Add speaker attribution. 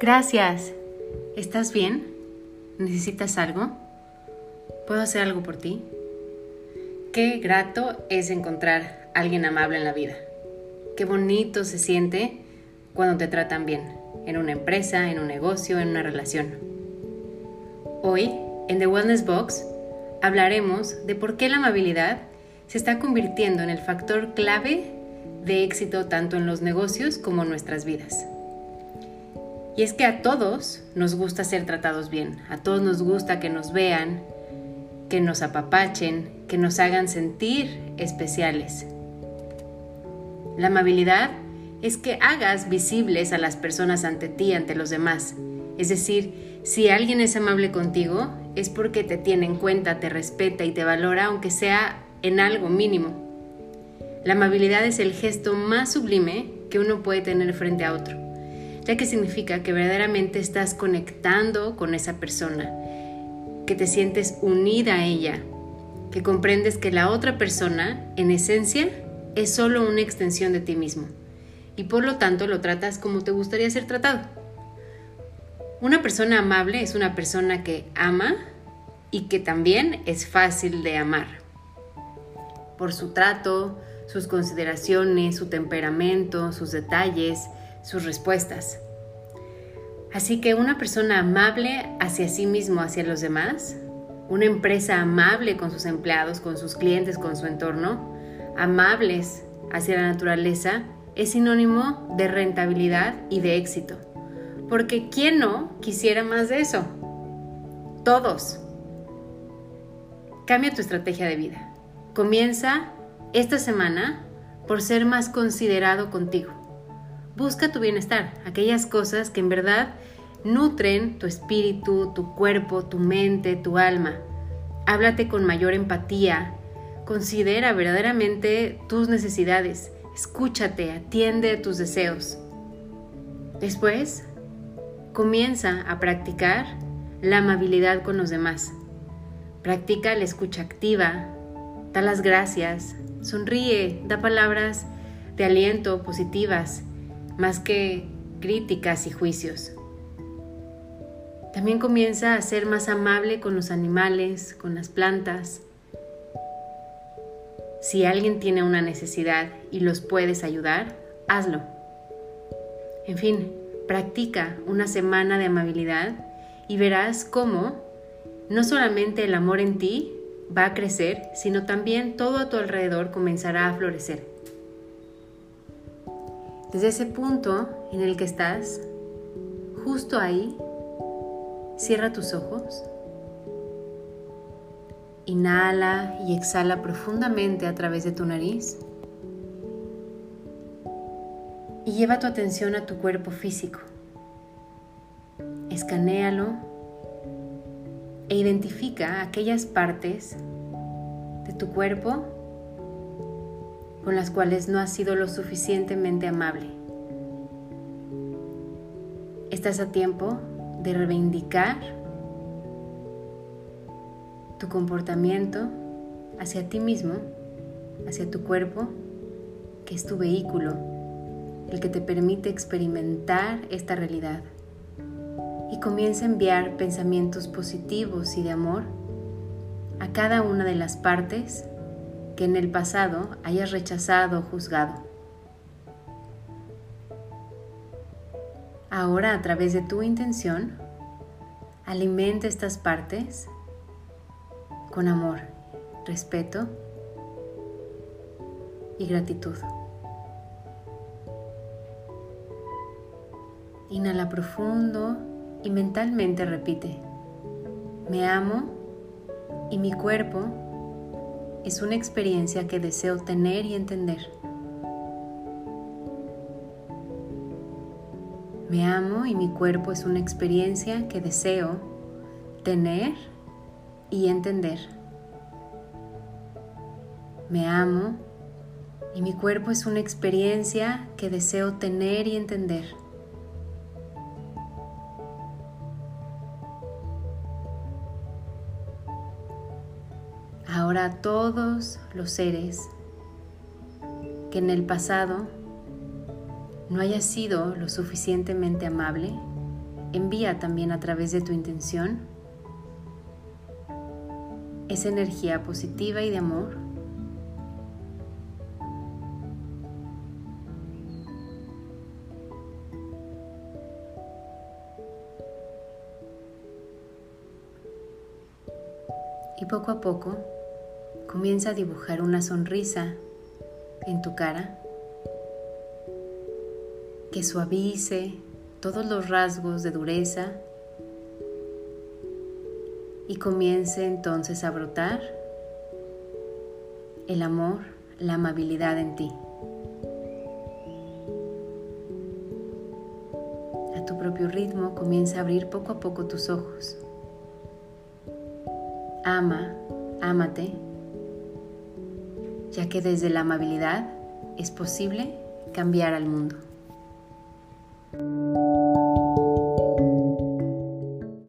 Speaker 1: Gracias. ¿Estás bien? ¿Necesitas algo? ¿Puedo hacer algo por ti? Qué grato es encontrar a alguien amable en la vida. Qué bonito se siente cuando te tratan bien, en una empresa, en un negocio, en una relación. Hoy, en The Wellness Box, hablaremos de por qué la amabilidad se está convirtiendo en el factor clave de éxito tanto en los negocios como en nuestras vidas. Y es que a todos nos gusta ser tratados bien, a todos nos gusta que nos vean, que nos apapachen, que nos hagan sentir especiales. La amabilidad es que hagas visibles a las personas ante ti, ante los demás. Es decir, si alguien es amable contigo, es porque te tiene en cuenta, te respeta y te valora, aunque sea en algo mínimo. La amabilidad es el gesto más sublime que uno puede tener frente a otro, ya que significa que verdaderamente estás conectando con esa persona, que te sientes unida a ella, que comprendes que la otra persona, en esencia, es solo una extensión de ti mismo, y por lo tanto lo tratas como te gustaría ser tratado. Una persona amable es una persona que ama y que también es fácil de amar por su trato, sus consideraciones, su temperamento, sus detalles, sus respuestas. Así que una persona amable hacia sí mismo, hacia los demás, una empresa amable con sus empleados, con sus clientes, con su entorno, amables hacia la naturaleza, es sinónimo de rentabilidad y de éxito. Porque ¿quién no quisiera más de eso? Todos. Cambia tu estrategia de vida. Comienza esta semana por ser más considerado contigo. Busca tu bienestar, aquellas cosas que en verdad nutren tu espíritu, tu cuerpo, tu mente, tu alma. Háblate con mayor empatía. Considera verdaderamente tus necesidades. Escúchate, atiende tus deseos. Después, comienza a practicar la amabilidad con los demás. Practica la escucha activa, da las gracias, sonríe, da palabras de aliento positivas, más que críticas y juicios. También comienza a ser más amable con los animales, con las plantas. Si alguien tiene una necesidad y los puedes ayudar, hazlo. En fin, practica una semana de amabilidad y verás cómo no solamente el amor en ti va a crecer, sino también todo a tu alrededor comenzará a florecer. Desde ese punto en el que estás, justo ahí, cierra tus ojos. Inhala y exhala profundamente a través de tu nariz. Y lleva tu atención a tu cuerpo físico. Escanéalo e identifica aquellas partes de tu cuerpo con las cuales no has sido lo suficientemente amable. Estás a tiempo de reivindicar tu comportamiento hacia ti mismo, hacia tu cuerpo, que es tu vehículo, el que te permite experimentar esta realidad y comienza a enviar pensamientos positivos y de amor a cada una de las partes que en el pasado hayas rechazado o juzgado. Ahora a través de tu intención, alimenta estas partes con amor, respeto y gratitud. Inhala profundo y mentalmente repite, me amo y mi cuerpo es una experiencia que deseo tener y entender. Me amo y mi cuerpo es una experiencia que deseo tener y entender. Me amo y mi cuerpo es una experiencia que deseo tener y entender. Ahora a todos los seres que en el pasado no haya sido lo suficientemente amable, envía también a través de tu intención esa energía positiva y de amor. Y poco a poco comienza a dibujar una sonrisa en tu cara que suavice todos los rasgos de dureza y comience entonces a brotar el amor, la amabilidad en ti. A tu propio ritmo comienza a abrir poco a poco tus ojos. Ama, ámate, ya que desde la amabilidad es posible cambiar al mundo.